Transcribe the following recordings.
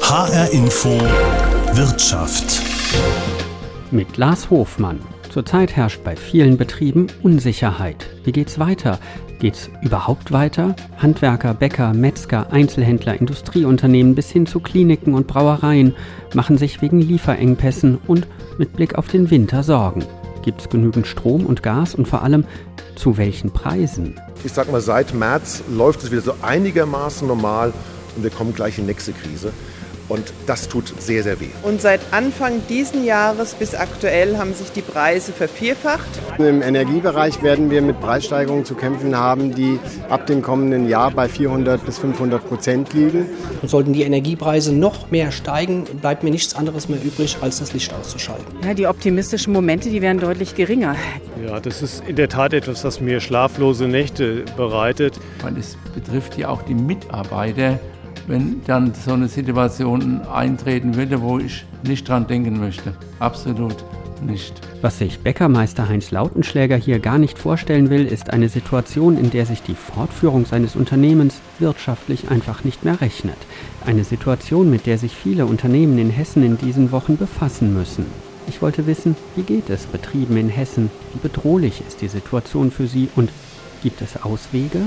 HR Info Wirtschaft. Mit Lars Hofmann. Zurzeit herrscht bei vielen Betrieben Unsicherheit. Wie geht's weiter? Geht's überhaupt weiter? Handwerker, Bäcker, Metzger, Einzelhändler, Industrieunternehmen bis hin zu Kliniken und Brauereien machen sich wegen Lieferengpässen und mit Blick auf den Winter Sorgen. Gibt's genügend Strom und Gas und vor allem zu welchen Preisen? Ich sag mal, seit März läuft es wieder so einigermaßen normal und wir kommen gleich in die nächste Krise. Und das tut sehr, sehr weh. Und seit Anfang diesen Jahres bis aktuell haben sich die Preise vervierfacht. Im Energiebereich werden wir mit Preissteigerungen zu kämpfen haben, die ab dem kommenden Jahr bei 400 bis 500 Prozent liegen. Und sollten die Energiepreise noch mehr steigen, bleibt mir nichts anderes mehr übrig, als das Licht auszuschalten. Ja, die optimistischen Momente, die werden deutlich geringer. Ja, das ist in der Tat etwas, was mir schlaflose Nächte bereitet. Weil es betrifft ja auch die Mitarbeiter wenn dann so eine Situation eintreten würde, wo ich nicht dran denken möchte. Absolut nicht. Was sich Bäckermeister Heinz Lautenschläger hier gar nicht vorstellen will, ist eine Situation, in der sich die Fortführung seines Unternehmens wirtschaftlich einfach nicht mehr rechnet. Eine Situation, mit der sich viele Unternehmen in Hessen in diesen Wochen befassen müssen. Ich wollte wissen, wie geht es Betrieben in Hessen? Wie bedrohlich ist die Situation für sie und gibt es Auswege?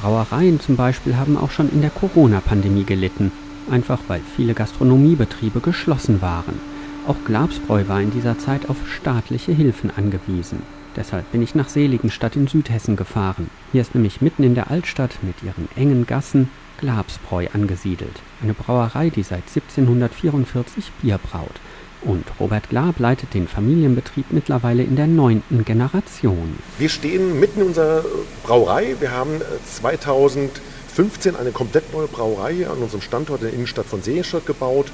Brauereien zum Beispiel haben auch schon in der Corona-Pandemie gelitten, einfach weil viele Gastronomiebetriebe geschlossen waren. Auch Glabsbräu war in dieser Zeit auf staatliche Hilfen angewiesen. Deshalb bin ich nach Seligenstadt in Südhessen gefahren. Hier ist nämlich mitten in der Altstadt mit ihren engen Gassen Glabsbräu angesiedelt. Eine Brauerei, die seit 1744 Bier braut. Und Robert Glab leitet den Familienbetrieb mittlerweile in der neunten Generation. Wir stehen mitten in unserer Brauerei. Wir haben 2015 eine komplett neue Brauerei an unserem Standort in der Innenstadt von Seenstadt gebaut,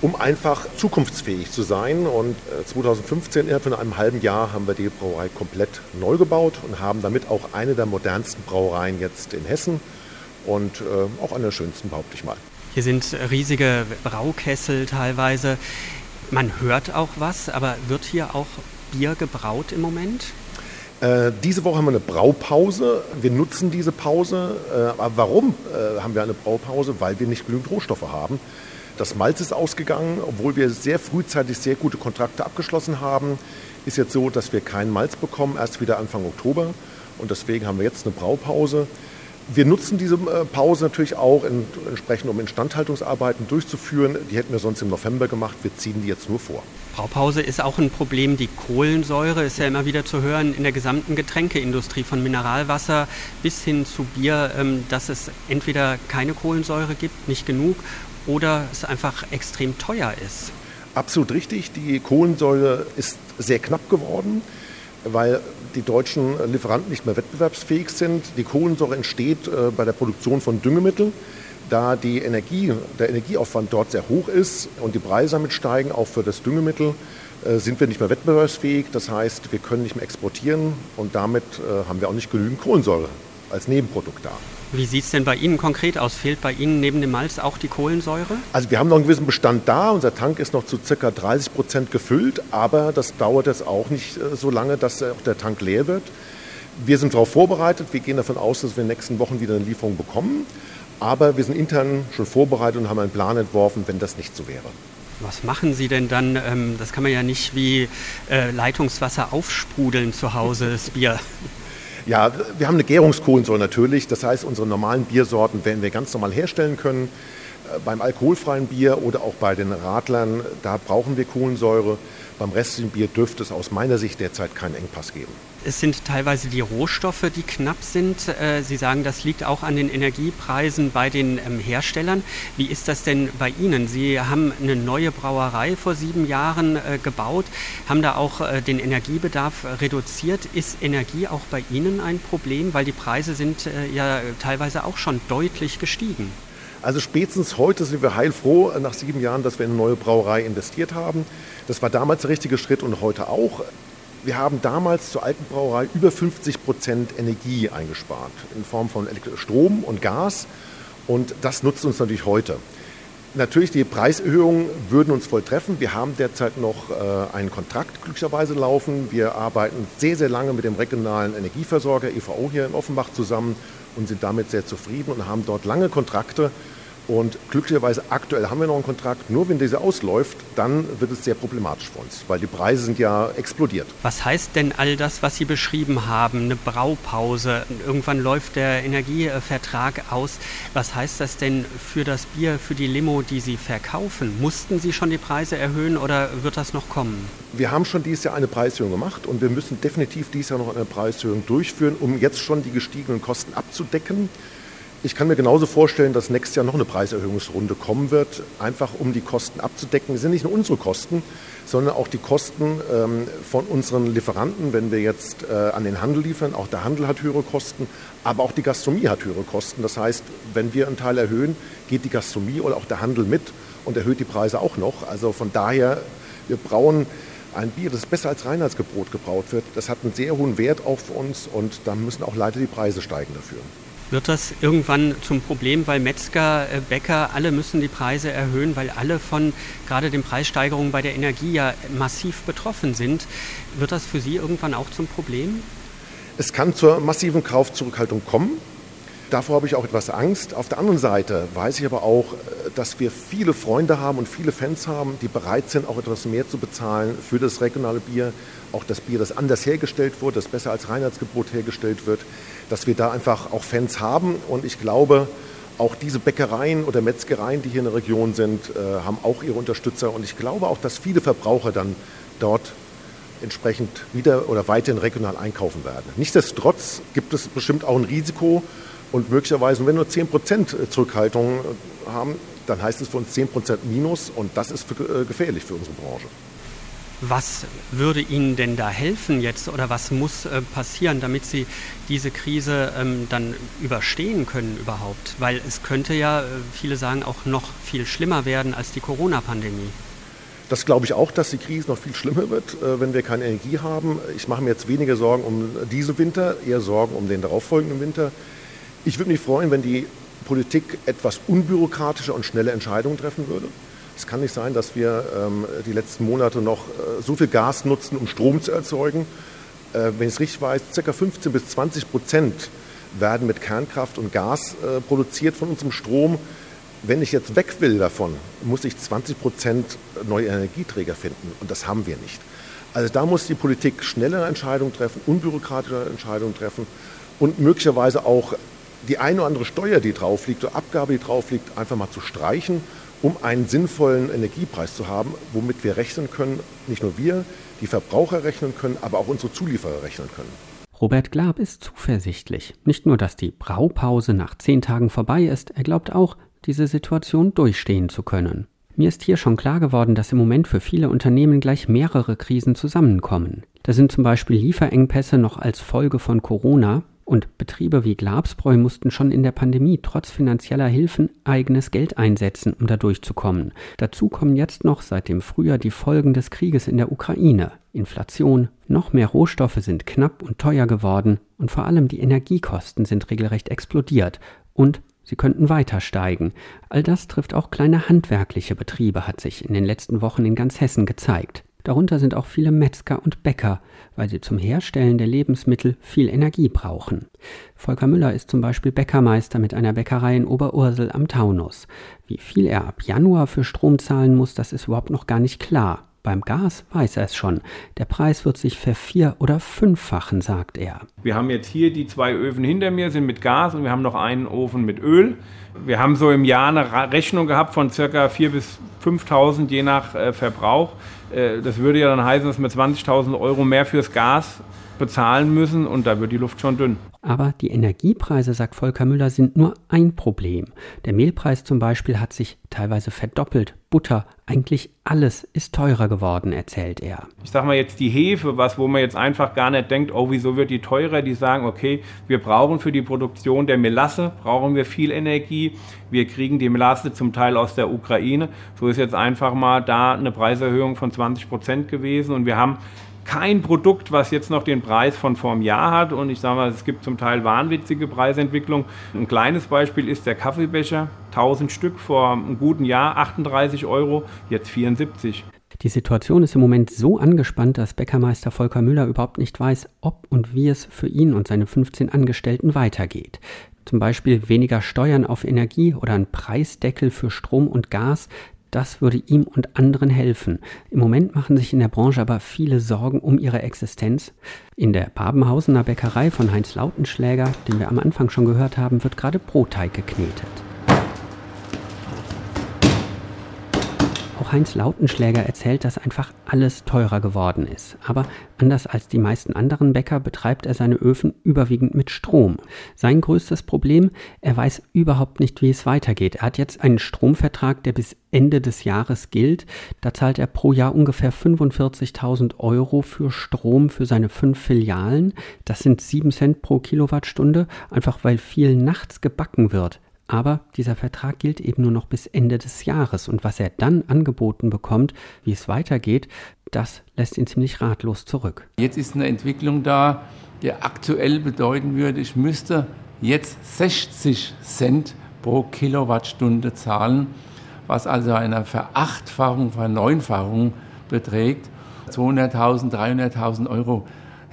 um einfach zukunftsfähig zu sein. Und 2015, innerhalb von einem halben Jahr, haben wir die Brauerei komplett neu gebaut und haben damit auch eine der modernsten Brauereien jetzt in Hessen und auch eine der schönsten, behaupte ich mal. Hier sind riesige Braukessel teilweise. Man hört auch was, aber wird hier auch Bier gebraut im Moment? Äh, diese Woche haben wir eine Braupause. Wir nutzen diese Pause. Äh, aber warum äh, haben wir eine Braupause? Weil wir nicht genügend Rohstoffe haben. Das Malz ist ausgegangen, obwohl wir sehr frühzeitig sehr gute Kontrakte abgeschlossen haben. Ist jetzt so, dass wir kein Malz bekommen, erst wieder Anfang Oktober. Und deswegen haben wir jetzt eine Braupause. Wir nutzen diese äh, Pause natürlich auch entsprechend, um Instandhaltungsarbeiten durchzuführen. Die hätten wir sonst im November gemacht. Wir ziehen die jetzt nur vor. Braupause ist auch ein Problem. Die Kohlensäure ist ja immer wieder zu hören in der gesamten Getränkeindustrie, von Mineralwasser bis hin zu Bier, ähm, dass es entweder keine Kohlensäure gibt, nicht genug, oder es einfach extrem teuer ist. Absolut richtig. Die Kohlensäure ist sehr knapp geworden weil die deutschen Lieferanten nicht mehr wettbewerbsfähig sind. Die Kohlensäure entsteht äh, bei der Produktion von Düngemitteln. Da die Energie, der Energieaufwand dort sehr hoch ist und die Preise damit steigen, auch für das Düngemittel, äh, sind wir nicht mehr wettbewerbsfähig. Das heißt, wir können nicht mehr exportieren und damit äh, haben wir auch nicht genügend Kohlensäure als Nebenprodukt da. Wie sieht es denn bei Ihnen konkret aus? Fehlt bei Ihnen neben dem Malz auch die Kohlensäure? Also wir haben noch einen gewissen Bestand da. Unser Tank ist noch zu ca. 30 Prozent gefüllt, aber das dauert jetzt auch nicht äh, so lange, dass auch der Tank leer wird. Wir sind darauf vorbereitet. Wir gehen davon aus, dass wir in den nächsten Wochen wieder eine Lieferung bekommen. Aber wir sind intern schon vorbereitet und haben einen Plan entworfen, wenn das nicht so wäre. Was machen Sie denn dann? Ähm, das kann man ja nicht wie äh, Leitungswasser aufsprudeln zu Hause, das Bier. Ja, wir haben eine Gärungskohlensäure natürlich. Das heißt, unsere normalen Biersorten werden wir ganz normal herstellen können. Äh, beim alkoholfreien Bier oder auch bei den Radlern, da brauchen wir Kohlensäure. Beim restlichen Bier dürfte es aus meiner Sicht derzeit keinen Engpass geben. Es sind teilweise die Rohstoffe, die knapp sind. Äh, Sie sagen, das liegt auch an den Energiepreisen bei den ähm, Herstellern. Wie ist das denn bei Ihnen? Sie haben eine neue Brauerei vor sieben Jahren äh, gebaut, haben da auch äh, den Energiebedarf reduziert. Ist Energie auch bei Ihnen ein Problem? Weil die Preise sind ja teilweise auch schon deutlich gestiegen. Also spätestens heute sind wir heilfroh nach sieben Jahren, dass wir in eine neue Brauerei investiert haben. Das war damals der richtige Schritt und heute auch. Wir haben damals zur alten Brauerei über 50 Prozent Energie eingespart in Form von Strom und Gas und das nutzt uns natürlich heute. Natürlich, die Preiserhöhungen würden uns voll treffen. Wir haben derzeit noch äh, einen Kontrakt glücklicherweise laufen. Wir arbeiten sehr, sehr lange mit dem regionalen Energieversorger EVO hier in Offenbach zusammen und sind damit sehr zufrieden und haben dort lange Kontrakte. Und glücklicherweise aktuell haben wir noch einen Kontrakt. Nur wenn dieser ausläuft, dann wird es sehr problematisch für uns, weil die Preise sind ja explodiert. Was heißt denn all das, was Sie beschrieben haben? Eine Braupause, irgendwann läuft der Energievertrag aus. Was heißt das denn für das Bier, für die Limo, die Sie verkaufen? Mussten Sie schon die Preise erhöhen oder wird das noch kommen? Wir haben schon dieses Jahr eine Preiserhöhung gemacht und wir müssen definitiv dieses Jahr noch eine Preiserhöhung durchführen, um jetzt schon die gestiegenen Kosten abzudecken. Ich kann mir genauso vorstellen, dass nächstes Jahr noch eine Preiserhöhungsrunde kommen wird, einfach um die Kosten abzudecken. Das sind nicht nur unsere Kosten, sondern auch die Kosten ähm, von unseren Lieferanten, wenn wir jetzt äh, an den Handel liefern. Auch der Handel hat höhere Kosten, aber auch die Gastronomie hat höhere Kosten. Das heißt, wenn wir einen Teil erhöhen, geht die Gastronomie oder auch der Handel mit und erhöht die Preise auch noch. Also von daher, wir brauen ein Bier, das besser als Reinheitsgebot gebraut wird. Das hat einen sehr hohen Wert auch für uns und da müssen auch leider die Preise steigen dafür. Wird das irgendwann zum Problem, weil Metzger, äh, Bäcker, alle müssen die Preise erhöhen, weil alle von gerade den Preissteigerungen bei der Energie ja massiv betroffen sind? Wird das für Sie irgendwann auch zum Problem? Es kann zur massiven Kaufzurückhaltung kommen. Davor habe ich auch etwas Angst. Auf der anderen Seite weiß ich aber auch, äh, dass wir viele Freunde haben und viele Fans haben, die bereit sind, auch etwas mehr zu bezahlen für das regionale Bier. Auch das Bier, das anders hergestellt wurde, das besser als Reinheitsgebot hergestellt wird dass wir da einfach auch Fans haben. Und ich glaube, auch diese Bäckereien oder Metzgereien, die hier in der Region sind, äh, haben auch ihre Unterstützer. Und ich glaube auch, dass viele Verbraucher dann dort entsprechend wieder oder weiterhin regional einkaufen werden. Nichtsdestotrotz gibt es bestimmt auch ein Risiko und möglicherweise, wenn wir nur 10% Zurückhaltung haben, dann heißt es für uns 10% Minus und das ist für, äh, gefährlich für unsere Branche. Was würde Ihnen denn da helfen jetzt oder was muss äh, passieren, damit Sie diese Krise ähm, dann überstehen können überhaupt? Weil es könnte ja, äh, viele sagen, auch noch viel schlimmer werden als die Corona-Pandemie. Das glaube ich auch, dass die Krise noch viel schlimmer wird, wenn wir keine Energie haben. Ich mache mir jetzt weniger Sorgen um diesen Winter, eher Sorgen um den darauffolgenden Winter. Ich würde mich freuen, wenn die Politik etwas unbürokratischer und schneller Entscheidungen treffen würde. Es kann nicht sein, dass wir ähm, die letzten Monate noch äh, so viel Gas nutzen, um Strom zu erzeugen. Äh, wenn ich es richtig weiß, ca. 15 bis 20 Prozent werden mit Kernkraft und Gas äh, produziert von unserem Strom. Wenn ich jetzt weg will davon, muss ich 20 Prozent neue Energieträger finden. Und das haben wir nicht. Also da muss die Politik schnellere Entscheidungen treffen, unbürokratische Entscheidungen treffen und möglicherweise auch die eine oder andere Steuer, die drauf liegt, oder Abgabe, die drauf liegt, einfach mal zu streichen um einen sinnvollen Energiepreis zu haben, womit wir rechnen können, nicht nur wir, die Verbraucher rechnen können, aber auch unsere Zulieferer rechnen können. Robert Glab ist zuversichtlich. Nicht nur, dass die Braupause nach zehn Tagen vorbei ist, er glaubt auch, diese Situation durchstehen zu können. Mir ist hier schon klar geworden, dass im Moment für viele Unternehmen gleich mehrere Krisen zusammenkommen. Da sind zum Beispiel Lieferengpässe noch als Folge von Corona, und Betriebe wie Glabsbräu mussten schon in der Pandemie trotz finanzieller Hilfen eigenes Geld einsetzen, um da durchzukommen. Dazu kommen jetzt noch seit dem Frühjahr die Folgen des Krieges in der Ukraine. Inflation, noch mehr Rohstoffe sind knapp und teuer geworden und vor allem die Energiekosten sind regelrecht explodiert und sie könnten weiter steigen. All das trifft auch kleine handwerkliche Betriebe, hat sich in den letzten Wochen in ganz Hessen gezeigt. Darunter sind auch viele Metzger und Bäcker, weil sie zum Herstellen der Lebensmittel viel Energie brauchen. Volker Müller ist zum Beispiel Bäckermeister mit einer Bäckerei in Oberursel am Taunus. Wie viel er ab Januar für Strom zahlen muss, das ist überhaupt noch gar nicht klar. Beim Gas weiß er es schon. Der Preis wird sich vervier- oder fünffachen, sagt er. Wir haben jetzt hier die zwei Öfen hinter mir, sind mit Gas und wir haben noch einen Ofen mit Öl. Wir haben so im Jahr eine Rechnung gehabt von ca. 4.000 bis 5.000 je nach äh, Verbrauch. Äh, das würde ja dann heißen, dass wir 20.000 Euro mehr fürs Gas bezahlen müssen und da wird die Luft schon dünn. Aber die Energiepreise, sagt Volker Müller, sind nur ein Problem. Der Mehlpreis zum Beispiel hat sich teilweise verdoppelt. Butter, eigentlich alles ist teurer geworden, erzählt er. Ich sag mal jetzt die Hefe, was, wo man jetzt einfach gar nicht denkt, oh, wieso wird die teurer? Die sagen, okay, wir brauchen für die Produktion der Melasse, brauchen wir viel Energie. Wir kriegen die Melasse zum Teil aus der Ukraine. So ist jetzt einfach mal da eine Preiserhöhung von 20 Prozent gewesen und wir haben kein Produkt, was jetzt noch den Preis von vor einem Jahr hat. Und ich sage mal, es gibt zum Teil wahnwitzige Preisentwicklung. Ein kleines Beispiel ist der Kaffeebecher. 1000 Stück vor einem guten Jahr, 38 Euro, jetzt 74. Die Situation ist im Moment so angespannt, dass Bäckermeister Volker Müller überhaupt nicht weiß, ob und wie es für ihn und seine 15 Angestellten weitergeht. Zum Beispiel weniger Steuern auf Energie oder ein Preisdeckel für Strom und Gas. Das würde ihm und anderen helfen. Im Moment machen sich in der Branche aber viele Sorgen um ihre Existenz. In der Babenhausener Bäckerei von Heinz Lautenschläger, den wir am Anfang schon gehört haben, wird gerade Brotteig geknetet. Auch Heinz Lautenschläger erzählt, dass einfach alles teurer geworden ist. Aber anders als die meisten anderen Bäcker betreibt er seine Öfen überwiegend mit Strom. Sein größtes Problem, er weiß überhaupt nicht, wie es weitergeht. Er hat jetzt einen Stromvertrag, der bis Ende des Jahres gilt. Da zahlt er pro Jahr ungefähr 45.000 Euro für Strom für seine fünf Filialen. Das sind sieben Cent pro Kilowattstunde, einfach weil viel nachts gebacken wird. Aber dieser Vertrag gilt eben nur noch bis Ende des Jahres und was er dann angeboten bekommt, wie es weitergeht, das lässt ihn ziemlich ratlos zurück. Jetzt ist eine Entwicklung da, die aktuell bedeuten würde, ich müsste jetzt 60 Cent pro Kilowattstunde zahlen, was also eine Verachtfachung, Verneunfachung beträgt. 200.000, 300.000 Euro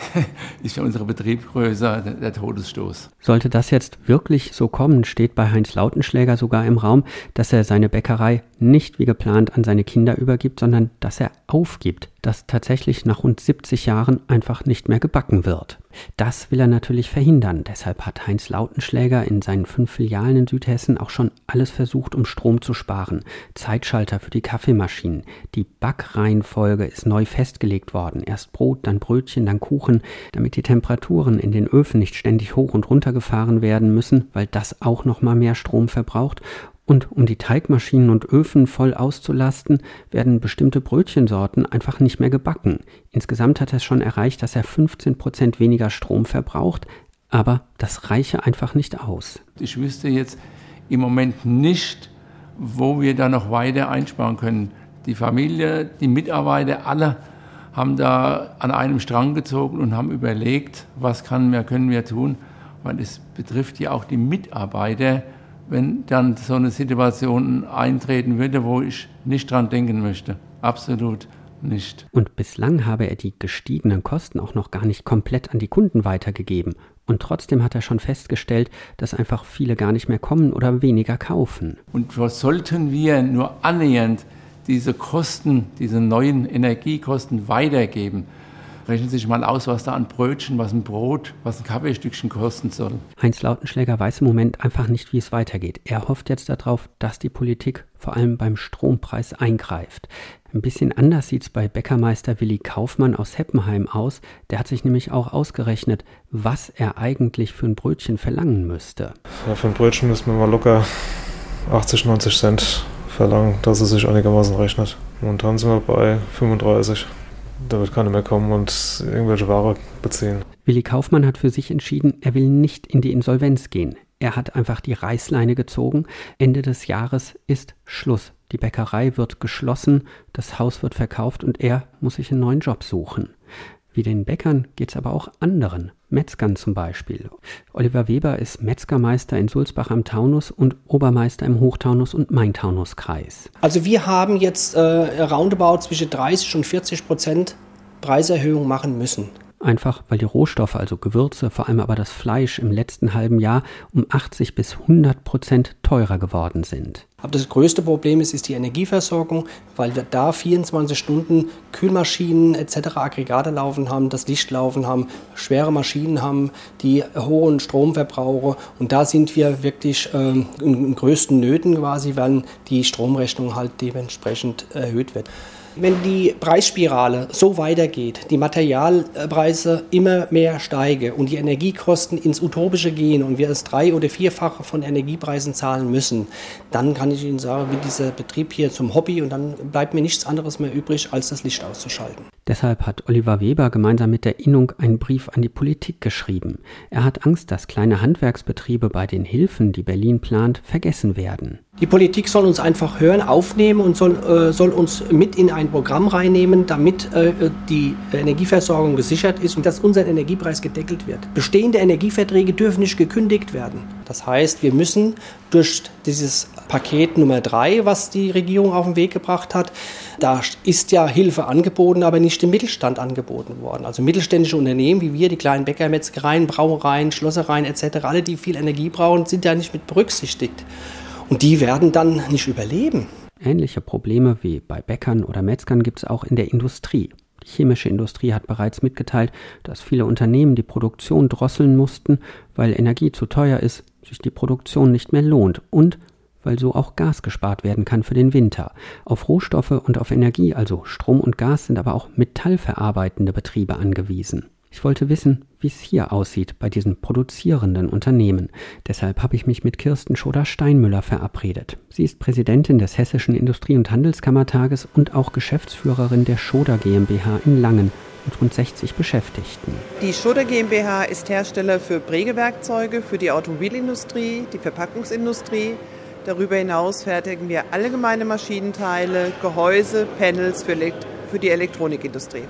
ist für unsere Betriebsgröße der, der Todesstoß. Sollte das jetzt wirklich so kommen, steht bei Heinz Lautenschläger sogar im Raum, dass er seine Bäckerei nicht wie geplant an seine Kinder übergibt, sondern dass er aufgibt, dass tatsächlich nach rund 70 Jahren einfach nicht mehr gebacken wird. Das will er natürlich verhindern. Deshalb hat Heinz Lautenschläger in seinen fünf Filialen in Südhessen auch schon alles versucht, um Strom zu sparen. Zeitschalter für die Kaffeemaschinen. Die Backreihenfolge ist neu festgelegt worden. Erst Brot, dann Brötchen, dann Kuchen, damit die Temperaturen in den Öfen nicht ständig hoch und runter gefahren werden müssen, weil das auch noch mal mehr Strom verbraucht. Und um die Teigmaschinen und Öfen voll auszulasten, werden bestimmte Brötchensorten einfach nicht mehr gebacken. Insgesamt hat er es schon erreicht, dass er 15 Prozent weniger Strom verbraucht, aber das reiche einfach nicht aus. Ich wüsste jetzt im Moment nicht, wo wir da noch weiter einsparen können. Die Familie, die Mitarbeiter, alle haben da an einem Strang gezogen und haben überlegt, was kann, können wir tun, weil es betrifft ja auch die Mitarbeiter, wenn dann so eine Situation eintreten würde, wo ich nicht dran denken möchte. Absolut nicht. Und bislang habe er die gestiegenen Kosten auch noch gar nicht komplett an die Kunden weitergegeben. Und trotzdem hat er schon festgestellt, dass einfach viele gar nicht mehr kommen oder weniger kaufen. Und was sollten wir nur annähernd diese Kosten, diese neuen Energiekosten weitergeben? Rechnen Sie sich mal aus, was da an Brötchen, was ein Brot, was ein Kaffeestückchen kosten soll. Heinz Lautenschläger weiß im Moment einfach nicht, wie es weitergeht. Er hofft jetzt darauf, dass die Politik vor allem beim Strompreis eingreift. Ein bisschen anders sieht es bei Bäckermeister Willi Kaufmann aus Heppenheim aus. Der hat sich nämlich auch ausgerechnet, was er eigentlich für ein Brötchen verlangen müsste. Ja, für ein Brötchen müsste man mal locker 80, 90 Cent verlangen, dass es sich einigermaßen rechnet. Momentan sind wir bei 35 da wird keiner mehr kommen und irgendwelche Ware beziehen. Willi Kaufmann hat für sich entschieden, er will nicht in die Insolvenz gehen. Er hat einfach die Reißleine gezogen. Ende des Jahres ist Schluss. Die Bäckerei wird geschlossen, das Haus wird verkauft und er muss sich einen neuen Job suchen. Wie den Bäckern geht es aber auch anderen, Metzgern zum Beispiel. Oliver Weber ist Metzgermeister in Sulzbach am Taunus und Obermeister im Hochtaunus- und Main-Taunus-Kreis. Also wir haben jetzt äh, roundabout zwischen 30 und 40 Prozent Preiserhöhung machen müssen. Einfach weil die Rohstoffe, also Gewürze, vor allem aber das Fleisch im letzten halben Jahr um 80 bis 100 Prozent teurer geworden sind. Aber das größte Problem ist, ist die Energieversorgung, weil wir da 24 Stunden Kühlmaschinen etc. Aggregate laufen haben, das Licht laufen haben, schwere Maschinen haben, die hohen Stromverbraucher und da sind wir wirklich äh, in größten Nöten quasi, weil die Stromrechnung halt dementsprechend erhöht wird. Wenn die Preisspirale so weitergeht, die Materialpreise immer mehr steigen und die Energiekosten ins Utopische gehen und wir das drei- oder vierfache von Energiepreisen zahlen müssen, dann kann ich Ihnen sagen, wird dieser Betrieb hier zum Hobby und dann bleibt mir nichts anderes mehr übrig, als das Licht auszuschalten. Deshalb hat Oliver Weber gemeinsam mit der Innung einen Brief an die Politik geschrieben. Er hat Angst, dass kleine Handwerksbetriebe bei den Hilfen, die Berlin plant, vergessen werden. Die Politik soll uns einfach hören, aufnehmen und soll, äh, soll uns mit in ein Programm reinnehmen, damit äh, die Energieversorgung gesichert ist und dass unser Energiepreis gedeckelt wird. Bestehende Energieverträge dürfen nicht gekündigt werden. Das heißt, wir müssen durch dieses Paket Nummer drei, was die Regierung auf den Weg gebracht hat. Da ist ja Hilfe angeboten, aber nicht dem Mittelstand angeboten worden. Also mittelständische Unternehmen wie wir, die kleinen Bäcker, Metzgereien, Brauereien, Schlossereien etc., alle, die viel Energie brauchen, sind ja nicht mit berücksichtigt. Und die werden dann nicht überleben. Ähnliche Probleme wie bei Bäckern oder Metzgern gibt es auch in der Industrie. Die chemische Industrie hat bereits mitgeteilt, dass viele Unternehmen die Produktion drosseln mussten, weil Energie zu teuer ist, sich die Produktion nicht mehr lohnt und weil so auch Gas gespart werden kann für den Winter. Auf Rohstoffe und auf Energie, also Strom und Gas, sind aber auch metallverarbeitende Betriebe angewiesen. Ich wollte wissen, wie es hier aussieht bei diesen produzierenden Unternehmen. Deshalb habe ich mich mit Kirsten Schoder-Steinmüller verabredet. Sie ist Präsidentin des Hessischen Industrie- und Handelskammertages und auch Geschäftsführerin der Schoder GmbH in Langen mit rund 60 Beschäftigten. Die Schoder GmbH ist Hersteller für Prägewerkzeuge für die Automobilindustrie, die Verpackungsindustrie. Darüber hinaus fertigen wir allgemeine Maschinenteile, Gehäuse, Panels für, für die Elektronikindustrie.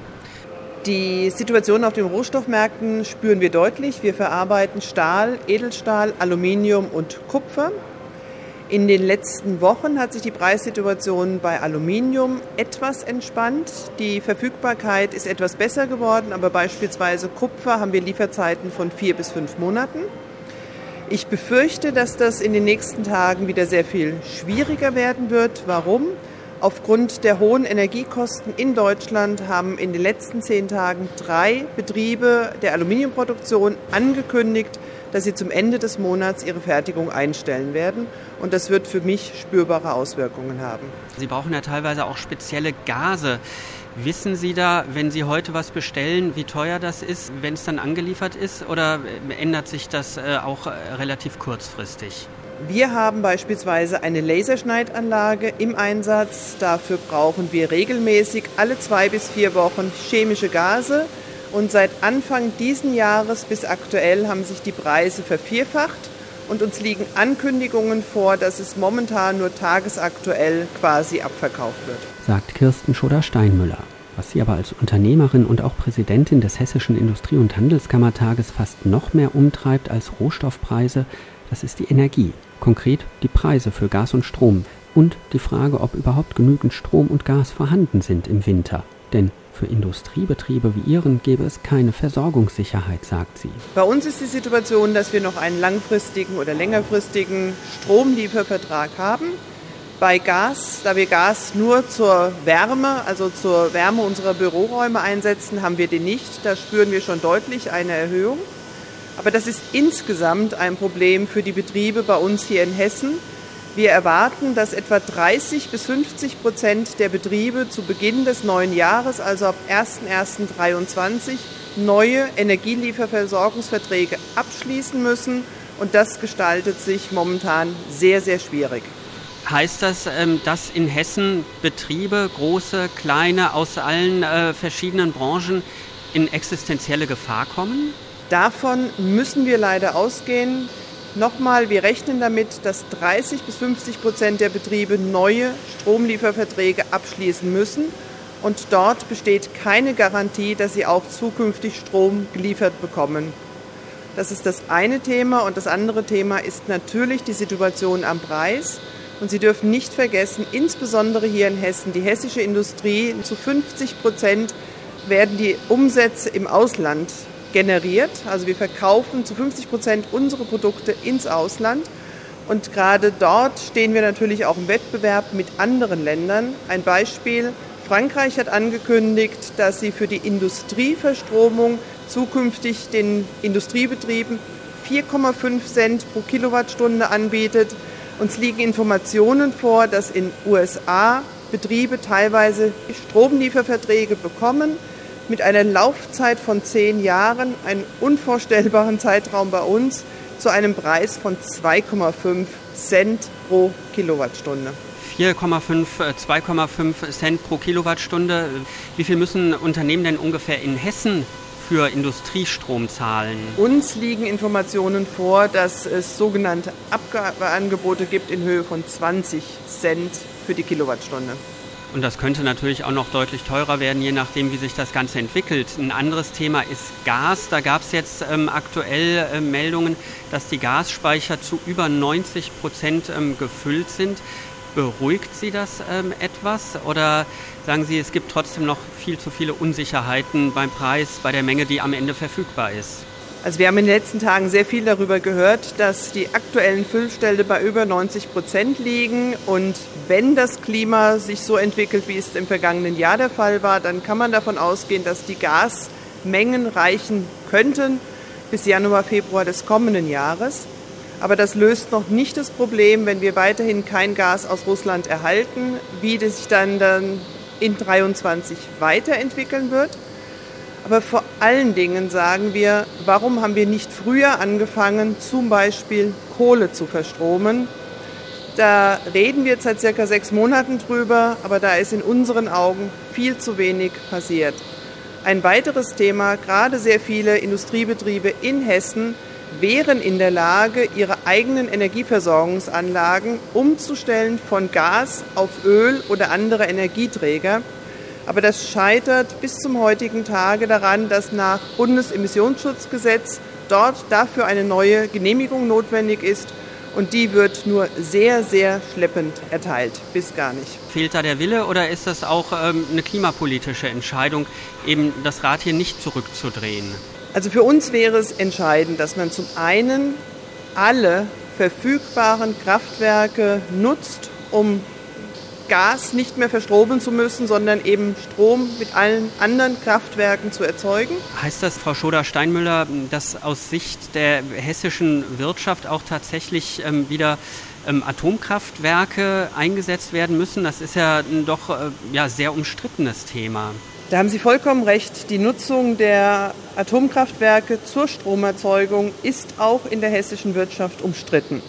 Die Situation auf den Rohstoffmärkten spüren wir deutlich. Wir verarbeiten Stahl, Edelstahl, Aluminium und Kupfer. In den letzten Wochen hat sich die Preissituation bei Aluminium etwas entspannt. Die Verfügbarkeit ist etwas besser geworden, aber beispielsweise Kupfer haben wir Lieferzeiten von vier bis fünf Monaten. Ich befürchte, dass das in den nächsten Tagen wieder sehr viel schwieriger werden wird. Warum? Aufgrund der hohen Energiekosten in Deutschland haben in den letzten zehn Tagen drei Betriebe der Aluminiumproduktion angekündigt, dass sie zum Ende des Monats ihre Fertigung einstellen werden. Und das wird für mich spürbare Auswirkungen haben. Sie brauchen ja teilweise auch spezielle Gase. Wissen Sie da, wenn Sie heute was bestellen, wie teuer das ist, wenn es dann angeliefert ist? Oder ändert sich das äh, auch äh, relativ kurzfristig? Wir haben beispielsweise eine Laserschneidanlage im Einsatz. Dafür brauchen wir regelmäßig alle zwei bis vier Wochen chemische Gase. Und seit Anfang diesen Jahres bis aktuell haben sich die Preise vervierfacht. Und uns liegen Ankündigungen vor, dass es momentan nur tagesaktuell quasi abverkauft wird. Sagt Kirsten Schoder-Steinmüller. Was sie aber als Unternehmerin und auch Präsidentin des Hessischen Industrie- und Handelskammertages fast noch mehr umtreibt als Rohstoffpreise, das ist die Energie, konkret die Preise für Gas und Strom und die Frage, ob überhaupt genügend Strom und Gas vorhanden sind im Winter. Denn für Industriebetriebe wie Ihren gäbe es keine Versorgungssicherheit, sagt sie. Bei uns ist die Situation, dass wir noch einen langfristigen oder längerfristigen Stromliefervertrag haben. Bei Gas, da wir Gas nur zur Wärme, also zur Wärme unserer Büroräume einsetzen, haben wir den nicht. Da spüren wir schon deutlich eine Erhöhung. Aber das ist insgesamt ein Problem für die Betriebe bei uns hier in Hessen. Wir erwarten, dass etwa 30 bis 50 Prozent der Betriebe zu Beginn des neuen Jahres, also ab 01.01.2023, neue Energielieferversorgungsverträge abschließen müssen. Und das gestaltet sich momentan sehr, sehr schwierig. Heißt das, ähm, dass in Hessen Betriebe, große, kleine, aus allen äh, verschiedenen Branchen in existenzielle Gefahr kommen? Davon müssen wir leider ausgehen. Nochmal, wir rechnen damit, dass 30 bis 50 Prozent der Betriebe neue Stromlieferverträge abschließen müssen. Und dort besteht keine Garantie, dass sie auch zukünftig Strom geliefert bekommen. Das ist das eine Thema. Und das andere Thema ist natürlich die Situation am Preis. Und Sie dürfen nicht vergessen, insbesondere hier in Hessen, die hessische Industrie, zu 50 Prozent werden die Umsätze im Ausland generiert. Also wir verkaufen zu 50 Prozent unsere Produkte ins Ausland. Und gerade dort stehen wir natürlich auch im Wettbewerb mit anderen Ländern. Ein Beispiel, Frankreich hat angekündigt, dass sie für die Industrieverstromung zukünftig den Industriebetrieben 4,5 Cent pro Kilowattstunde anbietet. Uns liegen Informationen vor, dass in USA Betriebe teilweise Stromlieferverträge bekommen, mit einer Laufzeit von zehn Jahren, einen unvorstellbaren Zeitraum bei uns, zu einem Preis von 2,5 Cent pro Kilowattstunde. 4,5, 2,5 Cent pro Kilowattstunde. Wie viel müssen Unternehmen denn ungefähr in Hessen für Industriestrom zahlen? Uns liegen Informationen vor, dass es sogenannte Abgabeangebote gibt in Höhe von 20 Cent für die Kilowattstunde. Und das könnte natürlich auch noch deutlich teurer werden, je nachdem, wie sich das Ganze entwickelt. Ein anderes Thema ist Gas. Da gab es jetzt ähm, aktuell äh, Meldungen, dass die Gasspeicher zu über 90 Prozent ähm, gefüllt sind. Beruhigt Sie das ähm, etwas oder sagen Sie, es gibt trotzdem noch viel zu viele Unsicherheiten beim Preis, bei der Menge, die am Ende verfügbar ist? Also wir haben in den letzten Tagen sehr viel darüber gehört, dass die aktuellen Füllstände bei über 90 Prozent liegen. Und wenn das Klima sich so entwickelt, wie es im vergangenen Jahr der Fall war, dann kann man davon ausgehen, dass die Gasmengen reichen könnten bis Januar, Februar des kommenden Jahres. Aber das löst noch nicht das Problem, wenn wir weiterhin kein Gas aus Russland erhalten, wie sich dann, dann in 2023 weiterentwickeln wird. Aber vor allen Dingen sagen wir, warum haben wir nicht früher angefangen, zum Beispiel Kohle zu verstromen? Da reden wir jetzt seit circa sechs Monaten drüber, aber da ist in unseren Augen viel zu wenig passiert. Ein weiteres Thema, gerade sehr viele Industriebetriebe in Hessen wären in der Lage, ihre eigenen Energieversorgungsanlagen umzustellen von Gas auf Öl oder andere Energieträger. Aber das scheitert bis zum heutigen Tage daran, dass nach Bundesemissionsschutzgesetz dort dafür eine neue Genehmigung notwendig ist. Und die wird nur sehr, sehr schleppend erteilt, bis gar nicht. Fehlt da der Wille oder ist das auch ähm, eine klimapolitische Entscheidung, eben das Rad hier nicht zurückzudrehen? Also für uns wäre es entscheidend, dass man zum einen alle verfügbaren Kraftwerke nutzt, um Gas nicht mehr verstromen zu müssen, sondern eben Strom mit allen anderen Kraftwerken zu erzeugen. Heißt das, Frau Schoder-Steinmüller, dass aus Sicht der hessischen Wirtschaft auch tatsächlich ähm, wieder ähm, Atomkraftwerke eingesetzt werden müssen? Das ist ja ein doch äh, ja, sehr umstrittenes Thema. Da haben Sie vollkommen recht. Die Nutzung der Atomkraftwerke zur Stromerzeugung ist auch in der hessischen Wirtschaft umstritten.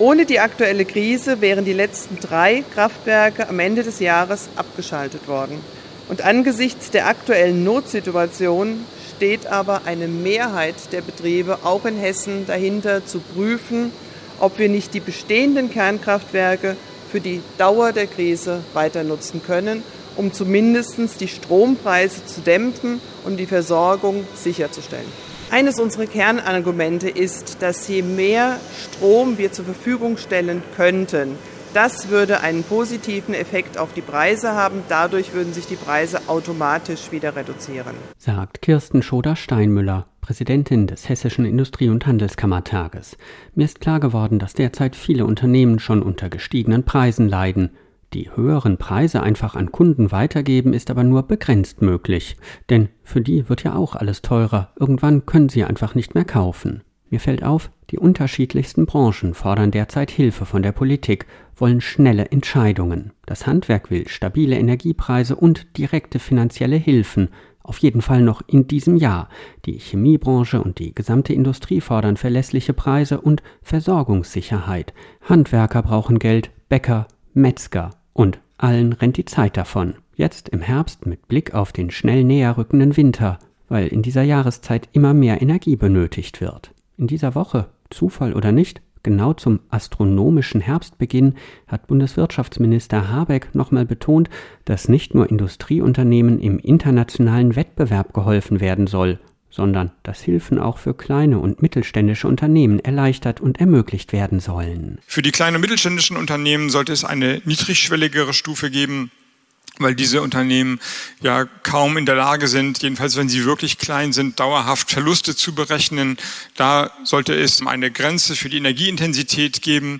Ohne die aktuelle Krise wären die letzten drei Kraftwerke am Ende des Jahres abgeschaltet worden. Und angesichts der aktuellen Notsituation steht aber eine Mehrheit der Betriebe auch in Hessen dahinter zu prüfen, ob wir nicht die bestehenden Kernkraftwerke für die Dauer der Krise weiter nutzen können, um zumindest die Strompreise zu dämpfen und die Versorgung sicherzustellen. Eines unserer Kernargumente ist, dass je mehr Strom wir zur Verfügung stellen könnten, das würde einen positiven Effekt auf die Preise haben. Dadurch würden sich die Preise automatisch wieder reduzieren. Sagt Kirsten Schoder-Steinmüller, Präsidentin des Hessischen Industrie- und Handelskammertages. Mir ist klar geworden, dass derzeit viele Unternehmen schon unter gestiegenen Preisen leiden. Die höheren Preise einfach an Kunden weitergeben ist aber nur begrenzt möglich, denn für die wird ja auch alles teurer, irgendwann können sie einfach nicht mehr kaufen. Mir fällt auf, die unterschiedlichsten Branchen fordern derzeit Hilfe von der Politik, wollen schnelle Entscheidungen. Das Handwerk will stabile Energiepreise und direkte finanzielle Hilfen, auf jeden Fall noch in diesem Jahr. Die Chemiebranche und die gesamte Industrie fordern verlässliche Preise und Versorgungssicherheit. Handwerker brauchen Geld, Bäcker, Metzger und allen rennt die Zeit davon. Jetzt im Herbst mit Blick auf den schnell näher rückenden Winter, weil in dieser Jahreszeit immer mehr Energie benötigt wird. In dieser Woche, Zufall oder nicht, genau zum astronomischen Herbstbeginn hat Bundeswirtschaftsminister Habeck nochmal betont, dass nicht nur Industrieunternehmen im internationalen Wettbewerb geholfen werden soll, sondern dass Hilfen auch für kleine und mittelständische Unternehmen erleichtert und ermöglicht werden sollen. Für die kleinen und mittelständischen Unternehmen sollte es eine niedrigschwelligere Stufe geben, weil diese Unternehmen ja kaum in der Lage sind, jedenfalls wenn sie wirklich klein sind, dauerhaft Verluste zu berechnen. Da sollte es eine Grenze für die Energieintensität geben.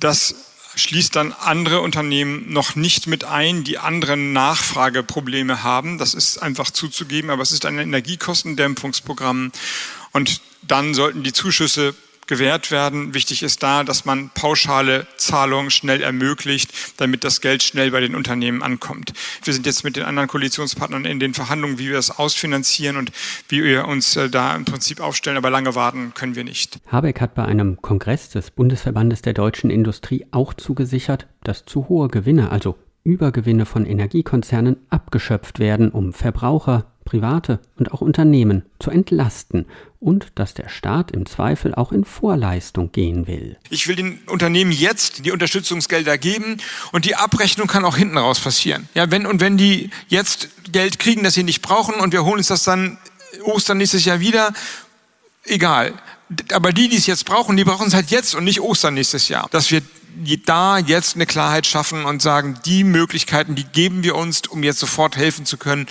Das schließt dann andere Unternehmen noch nicht mit ein, die andere Nachfrageprobleme haben. Das ist einfach zuzugeben, aber es ist ein Energiekostendämpfungsprogramm. Und dann sollten die Zuschüsse gewährt werden. Wichtig ist da, dass man pauschale Zahlungen schnell ermöglicht, damit das Geld schnell bei den Unternehmen ankommt. Wir sind jetzt mit den anderen Koalitionspartnern in den Verhandlungen, wie wir das ausfinanzieren und wie wir uns äh, da im Prinzip aufstellen, aber lange warten können wir nicht. Habeck hat bei einem Kongress des Bundesverbandes der deutschen Industrie auch zugesichert, dass zu hohe Gewinne, also Übergewinne von Energiekonzernen abgeschöpft werden, um Verbraucher, Private und auch Unternehmen zu entlasten und dass der Staat im Zweifel auch in Vorleistung gehen will. Ich will den Unternehmen jetzt die Unterstützungsgelder geben und die Abrechnung kann auch hinten raus passieren. Ja, wenn und wenn die jetzt Geld kriegen, das sie nicht brauchen und wir holen uns das dann Ostern nächstes Jahr wieder, egal. Aber die, die es jetzt brauchen, die brauchen es halt jetzt und nicht Ostern nächstes Jahr. Dass wir da jetzt eine Klarheit schaffen und sagen, die Möglichkeiten, die geben wir uns, um jetzt sofort helfen zu können.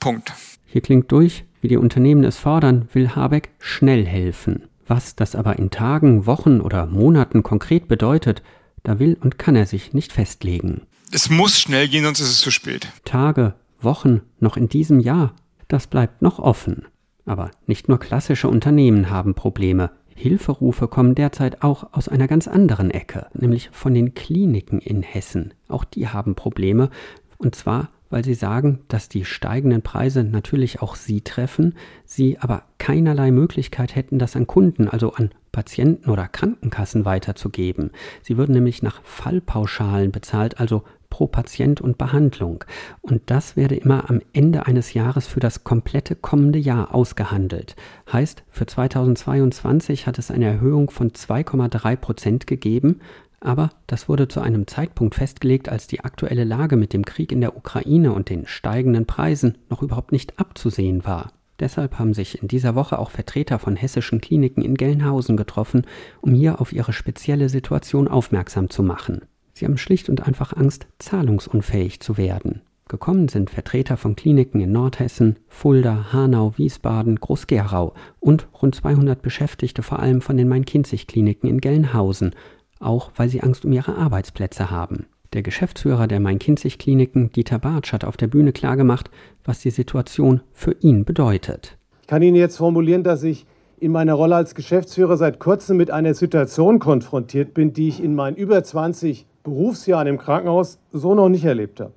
Punkt. Hier klingt durch, wie die Unternehmen es fordern, will Habeck schnell helfen. Was das aber in Tagen, Wochen oder Monaten konkret bedeutet, da will und kann er sich nicht festlegen. Es muss schnell gehen, sonst ist es zu spät. Tage, Wochen, noch in diesem Jahr, das bleibt noch offen. Aber nicht nur klassische Unternehmen haben Probleme. Hilferufe kommen derzeit auch aus einer ganz anderen Ecke, nämlich von den Kliniken in Hessen. Auch die haben Probleme, und zwar weil sie sagen, dass die steigenden Preise natürlich auch sie treffen, sie aber keinerlei Möglichkeit hätten, das an Kunden, also an Patienten oder Krankenkassen weiterzugeben. Sie würden nämlich nach Fallpauschalen bezahlt, also pro Patient und Behandlung. Und das werde immer am Ende eines Jahres für das komplette kommende Jahr ausgehandelt. Heißt, für 2022 hat es eine Erhöhung von 2,3 Prozent gegeben, aber das wurde zu einem Zeitpunkt festgelegt, als die aktuelle Lage mit dem Krieg in der Ukraine und den steigenden Preisen noch überhaupt nicht abzusehen war. Deshalb haben sich in dieser Woche auch Vertreter von hessischen Kliniken in Gelnhausen getroffen, um hier auf ihre spezielle Situation aufmerksam zu machen. Sie haben schlicht und einfach Angst, zahlungsunfähig zu werden. Gekommen sind Vertreter von Kliniken in Nordhessen, Fulda, Hanau, Wiesbaden, Groß-Gerau und rund 200 Beschäftigte vor allem von den Main-Kinzig-Kliniken in Gelnhausen auch weil sie Angst um ihre Arbeitsplätze haben. Der Geschäftsführer der Main-Kinzig-Kliniken, Dieter Bartsch, hat auf der Bühne klargemacht, was die Situation für ihn bedeutet. Ich kann Ihnen jetzt formulieren, dass ich in meiner Rolle als Geschäftsführer seit kurzem mit einer Situation konfrontiert bin, die ich in meinen über 20 Berufsjahren im Krankenhaus so noch nicht erlebt habe.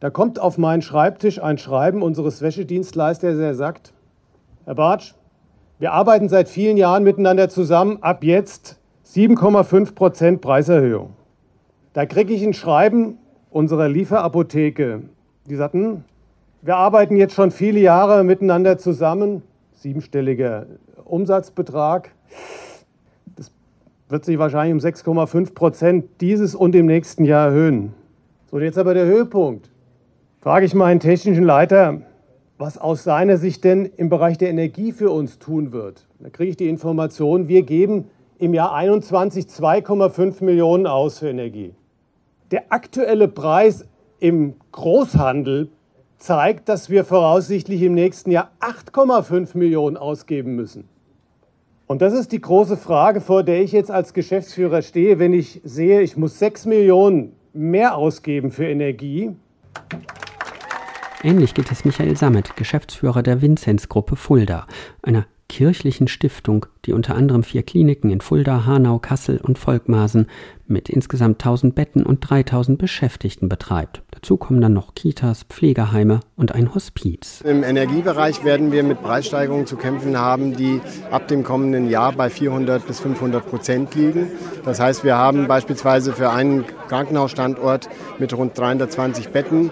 Da kommt auf meinen Schreibtisch ein Schreiben unseres Wäschedienstleisters, der sagt, Herr Bartsch, wir arbeiten seit vielen Jahren miteinander zusammen. Ab jetzt 7,5 Prozent Preiserhöhung. Da kriege ich ein Schreiben unserer Lieferapotheke. Die sagten, wir arbeiten jetzt schon viele Jahre miteinander zusammen. Siebenstelliger Umsatzbetrag. Das wird sich wahrscheinlich um 6,5 Prozent dieses und im nächsten Jahr erhöhen. So, jetzt aber der Höhepunkt. Frage ich meinen technischen Leiter, was aus seiner Sicht denn im Bereich der Energie für uns tun wird. Da kriege ich die Information, wir geben im Jahr 21 2,5 Millionen aus für Energie. Der aktuelle Preis im Großhandel zeigt, dass wir voraussichtlich im nächsten Jahr 8,5 Millionen ausgeben müssen. Und das ist die große Frage, vor der ich jetzt als Geschäftsführer stehe, wenn ich sehe, ich muss 6 Millionen mehr ausgeben für Energie. Ähnlich geht es Michael Sammet, Geschäftsführer der Vinzenz-Gruppe Fulda, einer kirchlichen Stiftung, die unter anderem vier Kliniken in Fulda, Hanau, Kassel und Volkmarsen mit insgesamt 1000 Betten und 3000 Beschäftigten betreibt. Dazu kommen dann noch Kitas, Pflegeheime und ein Hospiz. Im Energiebereich werden wir mit Preissteigerungen zu kämpfen haben, die ab dem kommenden Jahr bei 400 bis 500 Prozent liegen. Das heißt, wir haben beispielsweise für einen Krankenhausstandort mit rund 320 Betten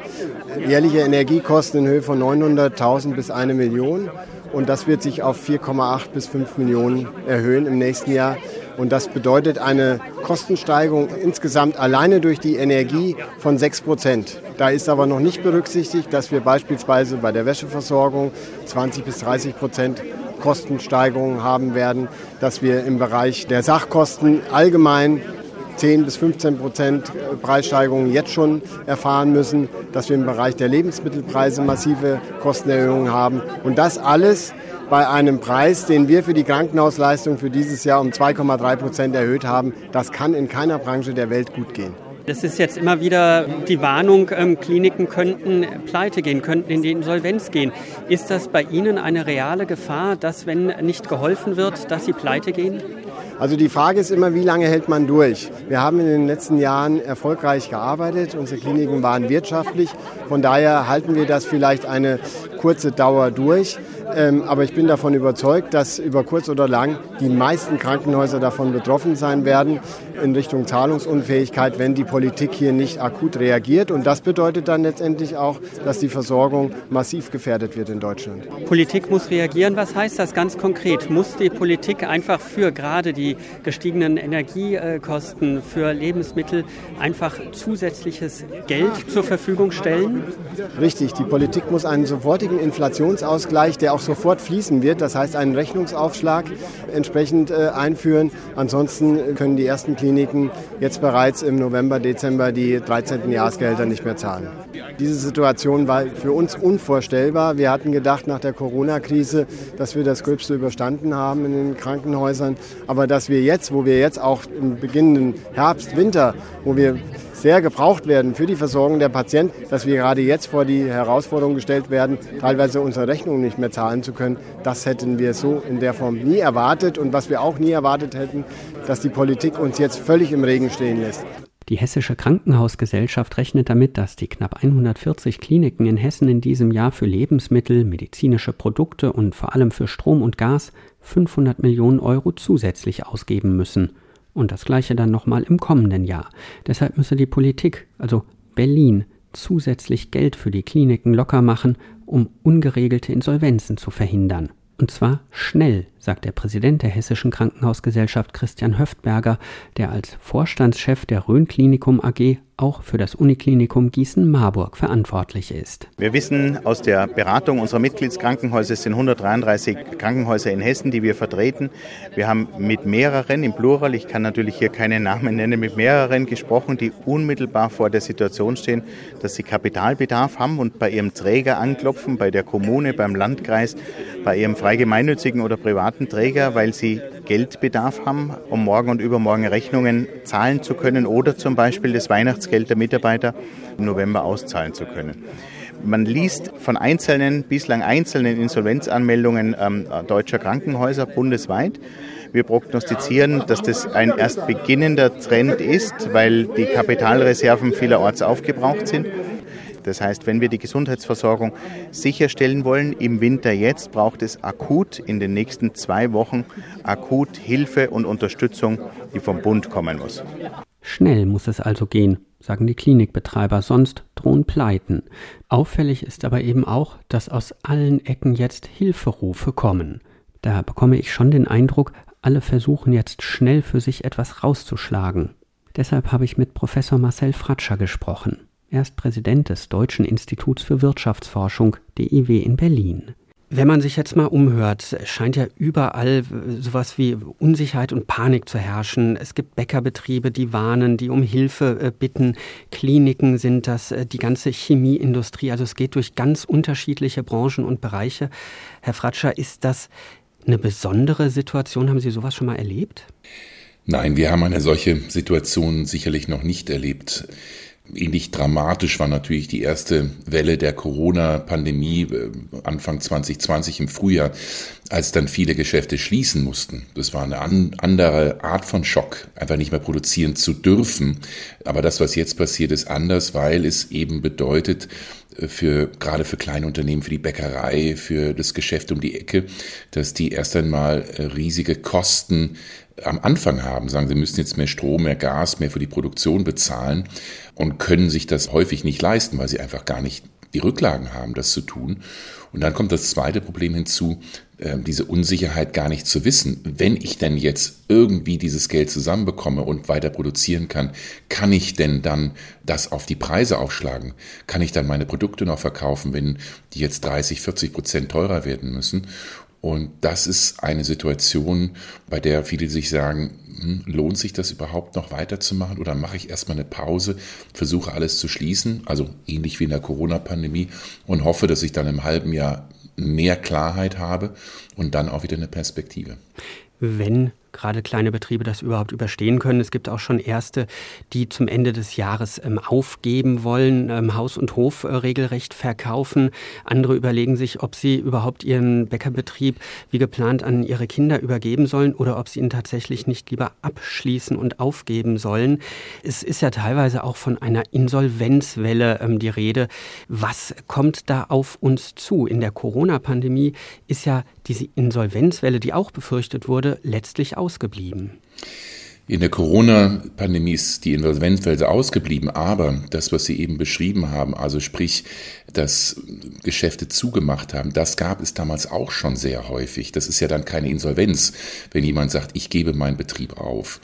jährliche Energiekosten in Höhe von 900.000 bis 1 Million und das wird sich auf 4,8 bis 5 Millionen erhöhen im nächsten Jahr. Und das bedeutet eine Kostensteigerung insgesamt alleine durch die Energie von 6 Prozent. Da ist aber noch nicht berücksichtigt, dass wir beispielsweise bei der Wäscheversorgung 20 bis 30 Prozent Kostensteigerungen haben werden, dass wir im Bereich der Sachkosten allgemein 10 bis 15 Prozent Preissteigerungen jetzt schon erfahren müssen, dass wir im Bereich der Lebensmittelpreise massive Kostenerhöhungen haben. Und das alles bei einem Preis, den wir für die Krankenhausleistung für dieses Jahr um 2,3 Prozent erhöht haben. Das kann in keiner Branche der Welt gut gehen. Es ist jetzt immer wieder die Warnung, ähm, Kliniken könnten pleite gehen, könnten in die Insolvenz gehen. Ist das bei Ihnen eine reale Gefahr, dass, wenn nicht geholfen wird, dass sie pleite gehen? Also die Frage ist immer, wie lange hält man durch? Wir haben in den letzten Jahren erfolgreich gearbeitet. Unsere Kliniken waren wirtschaftlich. Von daher halten wir das vielleicht eine kurze Dauer durch. Ähm, aber ich bin davon überzeugt, dass über kurz oder lang die meisten Krankenhäuser davon betroffen sein werden. In Richtung Zahlungsunfähigkeit, wenn die Politik hier nicht akut reagiert. Und das bedeutet dann letztendlich auch, dass die Versorgung massiv gefährdet wird in Deutschland. Politik muss reagieren. Was heißt das ganz konkret? Muss die Politik einfach für gerade die gestiegenen Energiekosten, für Lebensmittel einfach zusätzliches Geld zur Verfügung stellen? Richtig, die Politik muss einen sofortigen Inflationsausgleich, der auch sofort fließen wird, das heißt einen Rechnungsaufschlag entsprechend äh, einführen. Ansonsten können die ersten Kliniken jetzt bereits im November, Dezember die 13. Jahresgelder nicht mehr zahlen. Diese Situation war für uns unvorstellbar. Wir hatten gedacht nach der Corona-Krise, dass wir das Gröbste überstanden haben in den Krankenhäusern. Aber dass wir jetzt, wo wir jetzt auch im beginnenden Herbst, Winter, wo wir sehr gebraucht werden für die Versorgung der Patienten, dass wir gerade jetzt vor die Herausforderung gestellt werden, teilweise unsere Rechnungen nicht mehr zahlen zu können. Das hätten wir so in der Form nie erwartet. Und was wir auch nie erwartet hätten, dass die Politik uns jetzt völlig im Regen stehen lässt. Die Hessische Krankenhausgesellschaft rechnet damit, dass die knapp 140 Kliniken in Hessen in diesem Jahr für Lebensmittel, medizinische Produkte und vor allem für Strom und Gas 500 Millionen Euro zusätzlich ausgeben müssen. Und das gleiche dann nochmal im kommenden Jahr. Deshalb müsse die Politik, also Berlin, zusätzlich Geld für die Kliniken locker machen, um ungeregelte Insolvenzen zu verhindern. Und zwar schnell, sagt der Präsident der Hessischen Krankenhausgesellschaft Christian Höftberger, der als Vorstandschef der Rhön Klinikum AG auch für das Uniklinikum Gießen-Marburg verantwortlich ist. Wir wissen aus der Beratung unserer Mitgliedskrankenhäuser, es sind 133 Krankenhäuser in Hessen, die wir vertreten. Wir haben mit mehreren im Plural, ich kann natürlich hier keine Namen nennen, mit mehreren gesprochen, die unmittelbar vor der Situation stehen, dass sie Kapitalbedarf haben und bei ihrem Träger anklopfen, bei der Kommune, beim Landkreis, bei ihrem freigemeinnützigen oder privaten Träger, weil sie Geldbedarf haben, um morgen und übermorgen Rechnungen zahlen zu können oder zum Beispiel das Weihnachtsgeld der Mitarbeiter im November auszahlen zu können. Man liest von einzelnen, bislang einzelnen Insolvenzanmeldungen ähm, deutscher Krankenhäuser bundesweit. Wir prognostizieren, dass das ein erst beginnender Trend ist, weil die Kapitalreserven vielerorts aufgebraucht sind. Das heißt, wenn wir die Gesundheitsversorgung sicherstellen wollen im Winter jetzt, braucht es akut in den nächsten zwei Wochen akut Hilfe und Unterstützung, die vom Bund kommen muss. Schnell muss es also gehen, sagen die Klinikbetreiber, sonst drohen Pleiten. Auffällig ist aber eben auch, dass aus allen Ecken jetzt Hilferufe kommen. Da bekomme ich schon den Eindruck, alle versuchen jetzt schnell für sich etwas rauszuschlagen. Deshalb habe ich mit Professor Marcel Fratscher gesprochen. Er ist Präsident des Deutschen Instituts für Wirtschaftsforschung, DIW in Berlin. Wenn man sich jetzt mal umhört, scheint ja überall sowas wie Unsicherheit und Panik zu herrschen. Es gibt Bäckerbetriebe, die warnen, die um Hilfe äh, bitten. Kliniken sind das, äh, die ganze Chemieindustrie. Also es geht durch ganz unterschiedliche Branchen und Bereiche. Herr Fratscher, ist das eine besondere Situation? Haben Sie sowas schon mal erlebt? Nein, wir haben eine solche Situation sicherlich noch nicht erlebt. Ähnlich dramatisch war natürlich die erste Welle der Corona-Pandemie äh, Anfang 2020 im Frühjahr, als dann viele Geschäfte schließen mussten. Das war eine andere Art von Schock, einfach nicht mehr produzieren zu dürfen. Aber das, was jetzt passiert, ist anders, weil es eben bedeutet, äh, für, gerade für kleine Unternehmen, für die Bäckerei, für das Geschäft um die Ecke, dass die erst einmal äh, riesige Kosten am Anfang haben, sagen, sie müssen jetzt mehr Strom, mehr Gas, mehr für die Produktion bezahlen und können sich das häufig nicht leisten, weil sie einfach gar nicht die Rücklagen haben, das zu tun. Und dann kommt das zweite Problem hinzu, äh, diese Unsicherheit gar nicht zu wissen. Wenn ich denn jetzt irgendwie dieses Geld zusammenbekomme und weiter produzieren kann, kann ich denn dann das auf die Preise aufschlagen? Kann ich dann meine Produkte noch verkaufen, wenn die jetzt 30, 40 Prozent teurer werden müssen? Und das ist eine Situation, bei der viele sich sagen, hm, lohnt sich das überhaupt noch weiterzumachen oder mache ich erstmal eine Pause, versuche alles zu schließen, also ähnlich wie in der Corona-Pandemie und hoffe, dass ich dann im halben Jahr mehr Klarheit habe und dann auch wieder eine Perspektive. Wenn gerade kleine Betriebe das überhaupt überstehen können. Es gibt auch schon erste, die zum Ende des Jahres ähm, aufgeben wollen, ähm, Haus und Hof äh, regelrecht verkaufen. Andere überlegen sich, ob sie überhaupt ihren Bäckerbetrieb wie geplant an ihre Kinder übergeben sollen oder ob sie ihn tatsächlich nicht lieber abschließen und aufgeben sollen. Es ist ja teilweise auch von einer Insolvenzwelle ähm, die Rede. Was kommt da auf uns zu? In der Corona-Pandemie ist ja diese Insolvenzwelle, die auch befürchtet wurde, letztlich ausgeblieben. In der Corona-Pandemie ist die Insolvenzwelle ausgeblieben, aber das, was Sie eben beschrieben haben, also sprich, dass Geschäfte zugemacht haben, das gab es damals auch schon sehr häufig. Das ist ja dann keine Insolvenz, wenn jemand sagt, ich gebe meinen Betrieb auf.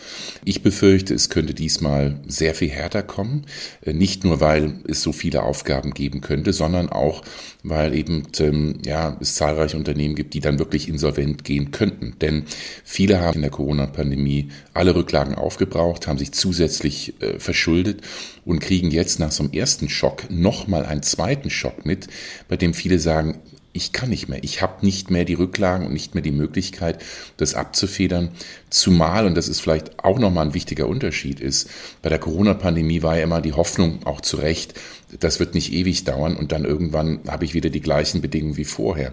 Ich befürchte, es könnte diesmal sehr viel härter kommen, nicht nur, weil es so viele Aufgaben geben könnte, sondern auch, weil eben ähm, ja, es zahlreiche Unternehmen gibt, die dann wirklich insolvent gehen könnten. Denn viele haben in der Corona-Pandemie alle Rücklagen aufgebraucht, haben sich zusätzlich äh, verschuldet und kriegen jetzt nach so einem ersten Schock nochmal einen zweiten Schock mit, bei dem viele sagen, ich kann nicht mehr. Ich habe nicht mehr die Rücklagen und nicht mehr die Möglichkeit, das abzufedern. Zumal, und das ist vielleicht auch nochmal ein wichtiger Unterschied, ist, bei der Corona-Pandemie war ja immer die Hoffnung, auch zu Recht, das wird nicht ewig dauern und dann irgendwann habe ich wieder die gleichen Bedingungen wie vorher.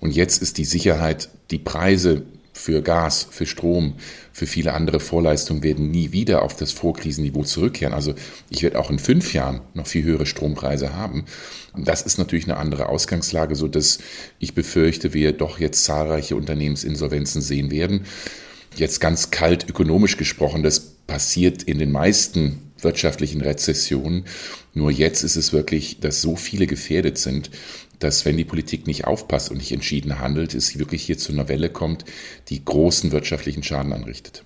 Und jetzt ist die Sicherheit, die Preise für Gas, für Strom, für viele andere Vorleistungen werden nie wieder auf das Vorkrisenniveau zurückkehren. Also ich werde auch in fünf Jahren noch viel höhere Strompreise haben. Das ist natürlich eine andere Ausgangslage, so dass ich befürchte, wir doch jetzt zahlreiche Unternehmensinsolvenzen sehen werden. Jetzt ganz kalt ökonomisch gesprochen, das passiert in den meisten wirtschaftlichen Rezessionen. Nur jetzt ist es wirklich, dass so viele gefährdet sind, dass wenn die Politik nicht aufpasst und nicht entschieden handelt, es wirklich hier zu einer Welle kommt, die großen wirtschaftlichen Schaden anrichtet.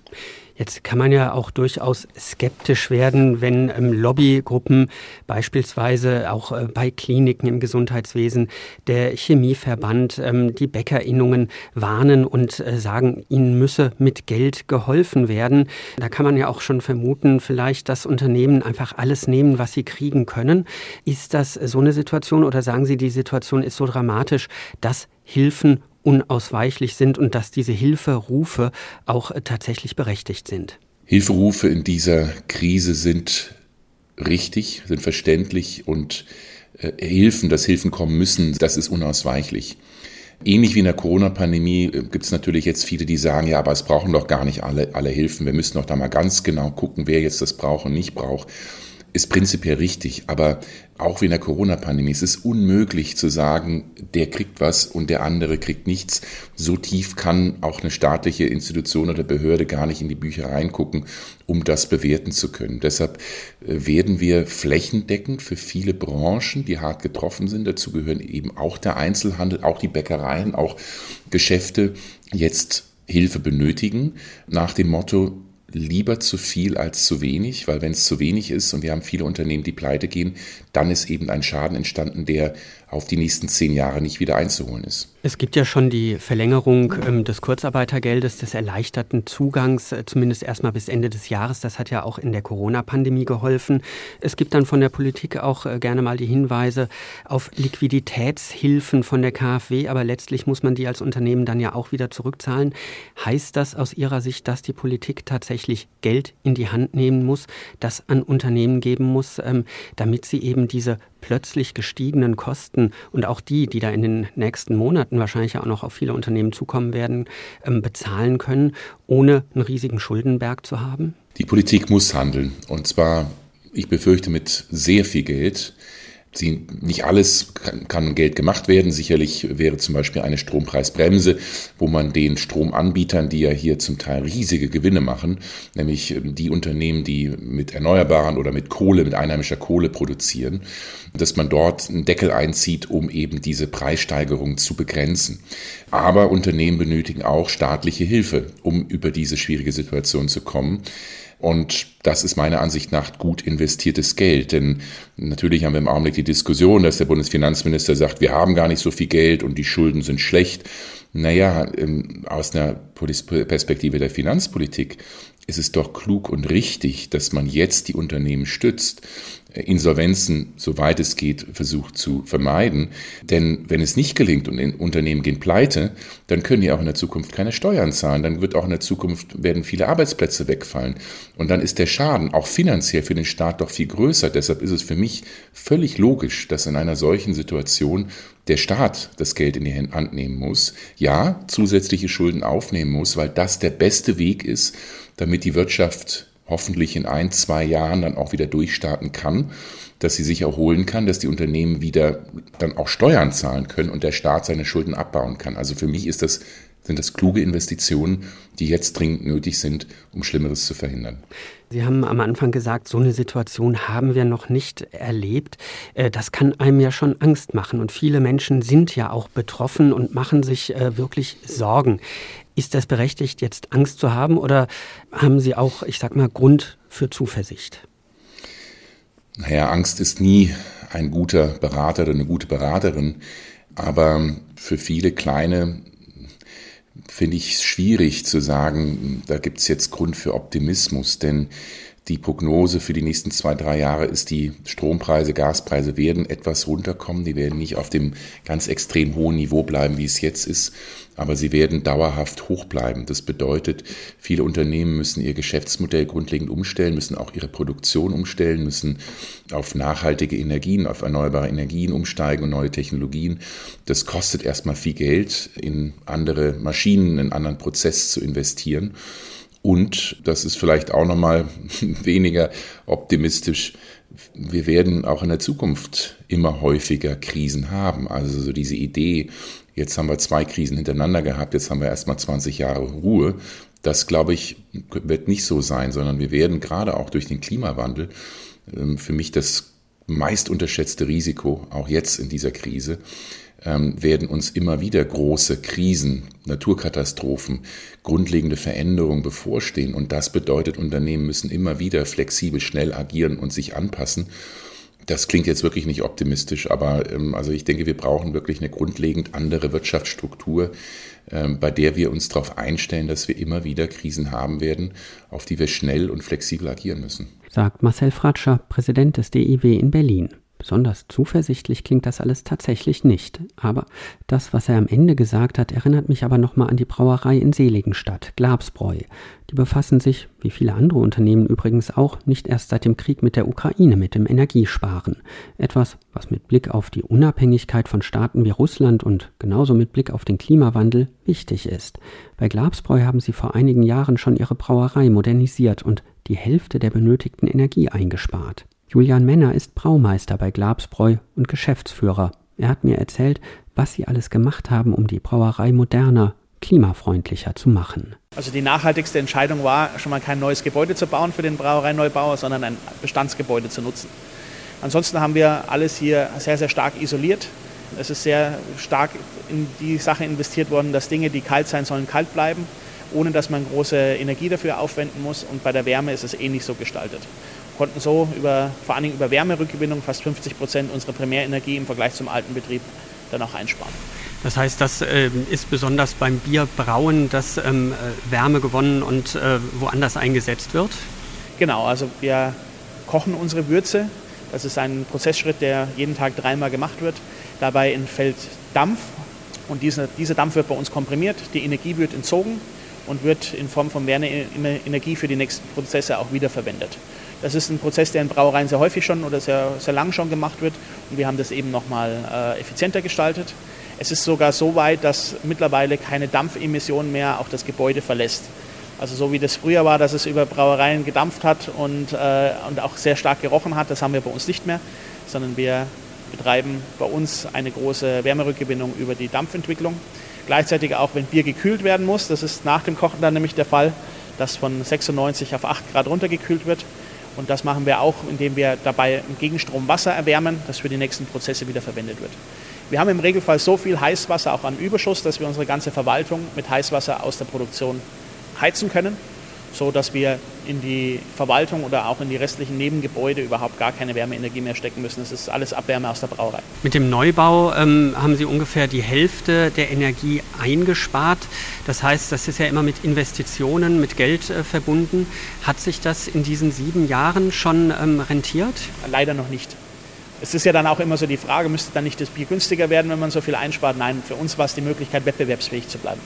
Jetzt kann man ja auch durchaus skeptisch werden, wenn ähm, Lobbygruppen beispielsweise auch äh, bei Kliniken im Gesundheitswesen, der Chemieverband, ähm, die Bäckerinnungen warnen und äh, sagen, ihnen müsse mit Geld geholfen werden. Da kann man ja auch schon vermuten, vielleicht dass Unternehmen einfach alles nehmen, was sie kriegen können. Ist das so eine Situation oder sagen Sie, die Situation ist so dramatisch, dass Hilfen unausweichlich sind und dass diese Hilferufe auch äh, tatsächlich berechtigt sind. Hilferufe in dieser Krise sind richtig, sind verständlich und äh, Hilfen, dass Hilfen kommen müssen, das ist unausweichlich. Ähnlich wie in der Corona-Pandemie äh, gibt es natürlich jetzt viele, die sagen, ja, aber es brauchen doch gar nicht alle, alle Hilfen. Wir müssen doch da mal ganz genau gucken, wer jetzt das braucht und nicht braucht ist prinzipiell richtig, aber auch wie in der Corona-Pandemie, es ist unmöglich zu sagen, der kriegt was und der andere kriegt nichts. So tief kann auch eine staatliche Institution oder Behörde gar nicht in die Bücher reingucken, um das bewerten zu können. Deshalb äh, werden wir flächendeckend für viele Branchen, die hart getroffen sind, dazu gehören eben auch der Einzelhandel, auch die Bäckereien, auch Geschäfte, jetzt Hilfe benötigen, nach dem Motto, lieber zu viel als zu wenig, weil wenn es zu wenig ist und wir haben viele Unternehmen, die pleite gehen, dann ist eben ein Schaden entstanden, der auf die nächsten zehn Jahre nicht wieder einzuholen ist. Es gibt ja schon die Verlängerung ähm, des Kurzarbeitergeldes, des erleichterten Zugangs, äh, zumindest erstmal bis Ende des Jahres. Das hat ja auch in der Corona-Pandemie geholfen. Es gibt dann von der Politik auch äh, gerne mal die Hinweise auf Liquiditätshilfen von der KfW, aber letztlich muss man die als Unternehmen dann ja auch wieder zurückzahlen. Heißt das aus Ihrer Sicht, dass die Politik tatsächlich Geld in die Hand nehmen muss, das an Unternehmen geben muss, ähm, damit sie eben diese plötzlich gestiegenen Kosten und auch die, die da in den nächsten Monaten wahrscheinlich auch noch auf viele Unternehmen zukommen werden, ähm, bezahlen können, ohne einen riesigen Schuldenberg zu haben? Die Politik muss handeln. Und zwar, ich befürchte, mit sehr viel Geld. Sie, nicht alles kann, kann, Geld gemacht werden. Sicherlich wäre zum Beispiel eine Strompreisbremse, wo man den Stromanbietern, die ja hier zum Teil riesige Gewinne machen, nämlich ähm, die Unternehmen, die mit Erneuerbaren oder mit Kohle, mit einheimischer Kohle produzieren, dass man dort einen Deckel einzieht, um eben diese Preissteigerung zu begrenzen. Aber Unternehmen benötigen auch staatliche Hilfe, um über diese schwierige Situation zu kommen. Und das ist meiner Ansicht nach gut investiertes Geld. Denn natürlich haben wir im Augenblick die Diskussion, dass der Bundesfinanzminister sagt, wir haben gar nicht so viel Geld und die Schulden sind schlecht. Naja, ähm, aus einer Perspektive der Finanzpolitik ist es doch klug und richtig, dass man jetzt die Unternehmen stützt, Insolvenzen, soweit es geht, versucht zu vermeiden. Denn wenn es nicht gelingt und Unternehmen gehen pleite, dann können die auch in der Zukunft keine Steuern zahlen. Dann wird auch in der Zukunft werden viele Arbeitsplätze wegfallen. Und dann ist der Schaden auch finanziell für den Staat doch viel größer. Deshalb ist es für mich völlig logisch, dass in einer solchen Situation der Staat das Geld in die Hand nehmen muss, ja, zusätzliche Schulden aufnehmen muss, weil das der beste Weg ist, damit die Wirtschaft hoffentlich in ein, zwei Jahren dann auch wieder durchstarten kann, dass sie sich erholen kann, dass die Unternehmen wieder dann auch Steuern zahlen können und der Staat seine Schulden abbauen kann. Also für mich ist das sind das kluge Investitionen, die jetzt dringend nötig sind, um Schlimmeres zu verhindern. Sie haben am Anfang gesagt, so eine Situation haben wir noch nicht erlebt. Äh, das kann einem ja schon Angst machen. Und viele Menschen sind ja auch betroffen und machen sich äh, wirklich Sorgen. Ist das berechtigt, jetzt Angst zu haben oder haben Sie auch, ich sag mal, Grund für Zuversicht? Naja, Angst ist nie ein guter Berater oder eine gute Beraterin. Aber für viele kleine finde ich es schwierig zu sagen, da gibt es jetzt Grund für Optimismus, denn die Prognose für die nächsten zwei, drei Jahre ist, die Strompreise, Gaspreise werden etwas runterkommen. Die werden nicht auf dem ganz extrem hohen Niveau bleiben, wie es jetzt ist, aber sie werden dauerhaft hoch bleiben. Das bedeutet, viele Unternehmen müssen ihr Geschäftsmodell grundlegend umstellen, müssen auch ihre Produktion umstellen, müssen auf nachhaltige Energien, auf erneuerbare Energien umsteigen und neue Technologien. Das kostet erstmal viel Geld, in andere Maschinen, in anderen Prozess zu investieren. Und das ist vielleicht auch nochmal weniger optimistisch. Wir werden auch in der Zukunft immer häufiger Krisen haben. Also so diese Idee, jetzt haben wir zwei Krisen hintereinander gehabt, jetzt haben wir erstmal 20 Jahre Ruhe. Das, glaube ich, wird nicht so sein, sondern wir werden gerade auch durch den Klimawandel ähm, für mich das meist unterschätzte Risiko, auch jetzt in dieser Krise, werden uns immer wieder große Krisen, Naturkatastrophen, grundlegende Veränderungen bevorstehen. Und das bedeutet, Unternehmen müssen immer wieder flexibel, schnell agieren und sich anpassen. Das klingt jetzt wirklich nicht optimistisch, aber ähm, also ich denke, wir brauchen wirklich eine grundlegend andere Wirtschaftsstruktur, ähm, bei der wir uns darauf einstellen, dass wir immer wieder Krisen haben werden, auf die wir schnell und flexibel agieren müssen. Sagt Marcel Fratscher, Präsident des DIW in Berlin. Besonders zuversichtlich klingt das alles tatsächlich nicht. Aber das, was er am Ende gesagt hat, erinnert mich aber nochmal an die Brauerei in Seligenstadt, Glabsbräu. Die befassen sich, wie viele andere Unternehmen übrigens auch, nicht erst seit dem Krieg mit der Ukraine mit dem Energiesparen. Etwas, was mit Blick auf die Unabhängigkeit von Staaten wie Russland und genauso mit Blick auf den Klimawandel wichtig ist. Bei Glabsbräu haben sie vor einigen Jahren schon ihre Brauerei modernisiert und die Hälfte der benötigten Energie eingespart. Julian Menner ist Braumeister bei Glabsbräu und Geschäftsführer. Er hat mir erzählt, was sie alles gemacht haben, um die Brauerei moderner, klimafreundlicher zu machen. Also die nachhaltigste Entscheidung war, schon mal kein neues Gebäude zu bauen für den Brauereineubauer, sondern ein Bestandsgebäude zu nutzen. Ansonsten haben wir alles hier sehr, sehr stark isoliert. Es ist sehr stark in die Sache investiert worden, dass Dinge, die kalt sein sollen, kalt bleiben, ohne dass man große Energie dafür aufwenden muss. Und bei der Wärme ist es ähnlich so gestaltet konnten so über, vor allen Dingen über Wärmerückgewinnung fast 50 Prozent unserer Primärenergie im Vergleich zum alten Betrieb dann auch einsparen. Das heißt, das äh, ist besonders beim Bierbrauen, dass ähm, äh, Wärme gewonnen und äh, woanders eingesetzt wird? Genau, also wir kochen unsere Würze. Das ist ein Prozessschritt, der jeden Tag dreimal gemacht wird. Dabei entfällt Dampf und dieser, dieser Dampf wird bei uns komprimiert. Die Energie wird entzogen und wird in Form von Wärmeenergie für die nächsten Prozesse auch wiederverwendet. Das ist ein Prozess, der in Brauereien sehr häufig schon oder sehr, sehr lang schon gemacht wird und wir haben das eben nochmal äh, effizienter gestaltet. Es ist sogar so weit, dass mittlerweile keine Dampfemission mehr auch das Gebäude verlässt. Also so wie das früher war, dass es über Brauereien gedampft hat und, äh, und auch sehr stark gerochen hat, das haben wir bei uns nicht mehr, sondern wir betreiben bei uns eine große Wärmerückgewinnung über die Dampfentwicklung. Gleichzeitig auch, wenn Bier gekühlt werden muss, das ist nach dem Kochen dann nämlich der Fall, dass von 96 auf 8 Grad runtergekühlt wird. Und das machen wir auch, indem wir dabei im Gegenstrom Wasser erwärmen, das für die nächsten Prozesse wieder verwendet wird. Wir haben im Regelfall so viel Heißwasser auch an Überschuss, dass wir unsere ganze Verwaltung mit Heißwasser aus der Produktion heizen können so dass wir in die Verwaltung oder auch in die restlichen Nebengebäude überhaupt gar keine Wärmeenergie mehr stecken müssen. Es ist alles Abwärme aus der Brauerei. Mit dem Neubau ähm, haben Sie ungefähr die Hälfte der Energie eingespart. Das heißt, das ist ja immer mit Investitionen, mit Geld äh, verbunden. Hat sich das in diesen sieben Jahren schon ähm, rentiert? Leider noch nicht. Es ist ja dann auch immer so die Frage, müsste dann nicht das Bier günstiger werden, wenn man so viel einspart? Nein, für uns war es die Möglichkeit, wettbewerbsfähig zu bleiben.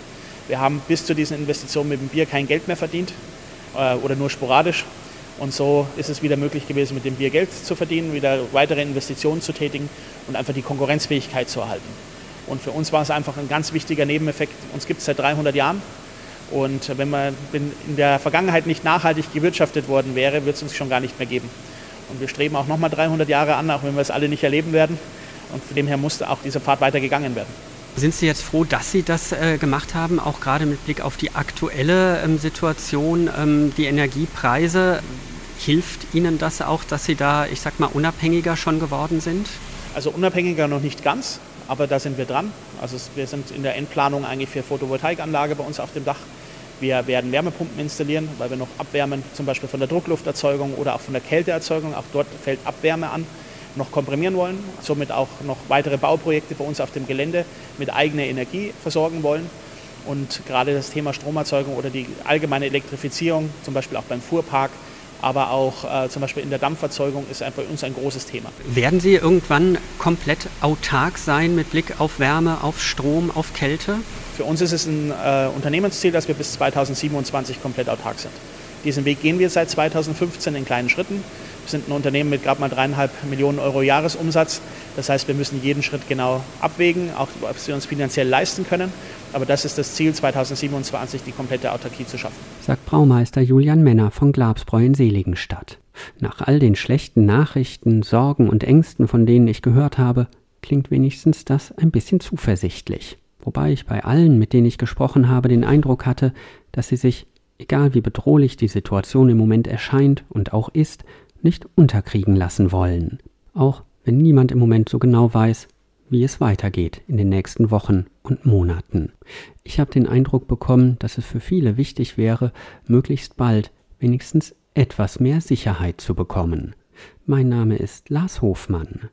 Wir haben bis zu diesen Investitionen mit dem Bier kein Geld mehr verdient oder nur sporadisch. Und so ist es wieder möglich gewesen, mit dem Bier Geld zu verdienen, wieder weitere Investitionen zu tätigen und einfach die Konkurrenzfähigkeit zu erhalten. Und für uns war es einfach ein ganz wichtiger Nebeneffekt. Uns gibt es seit 300 Jahren. Und wenn man in der Vergangenheit nicht nachhaltig gewirtschaftet worden wäre, wird es uns schon gar nicht mehr geben. Und wir streben auch nochmal 300 Jahre an, auch wenn wir es alle nicht erleben werden. Und von dem her musste auch dieser Pfad weitergegangen werden. Sind Sie jetzt froh, dass Sie das äh, gemacht haben, auch gerade mit Blick auf die aktuelle ähm, Situation, ähm, die Energiepreise? Hilft Ihnen das auch, dass Sie da, ich sag mal, unabhängiger schon geworden sind? Also unabhängiger noch nicht ganz, aber da sind wir dran. Also wir sind in der Endplanung eigentlich für Photovoltaikanlage bei uns auf dem Dach. Wir werden Wärmepumpen installieren, weil wir noch abwärmen, zum Beispiel von der Drucklufterzeugung oder auch von der Kälteerzeugung. Auch dort fällt Abwärme an noch komprimieren wollen, somit auch noch weitere Bauprojekte bei uns auf dem Gelände mit eigener Energie versorgen wollen. Und gerade das Thema Stromerzeugung oder die allgemeine Elektrifizierung, zum Beispiel auch beim Fuhrpark, aber auch äh, zum Beispiel in der Dampferzeugung ist bei uns ein großes Thema. Werden Sie irgendwann komplett autark sein mit Blick auf Wärme, auf Strom, auf Kälte? Für uns ist es ein äh, Unternehmensziel, dass wir bis 2027 komplett autark sind. Diesen Weg gehen wir seit 2015 in kleinen Schritten. Sind ein Unternehmen mit gerade mal dreieinhalb Millionen Euro Jahresumsatz. Das heißt, wir müssen jeden Schritt genau abwägen, auch ob wir uns finanziell leisten können. Aber das ist das Ziel, 2027 die komplette Autarkie zu schaffen. Sagt Braumeister Julian Männer von Glabsbräu in Seligenstadt. Nach all den schlechten Nachrichten, Sorgen und Ängsten, von denen ich gehört habe, klingt wenigstens das ein bisschen zuversichtlich. Wobei ich bei allen, mit denen ich gesprochen habe, den Eindruck hatte, dass sie sich, egal wie bedrohlich die Situation im Moment erscheint und auch ist, nicht unterkriegen lassen wollen, auch wenn niemand im Moment so genau weiß, wie es weitergeht in den nächsten Wochen und Monaten. Ich habe den Eindruck bekommen, dass es für viele wichtig wäre, möglichst bald wenigstens etwas mehr Sicherheit zu bekommen. Mein Name ist Lars Hofmann.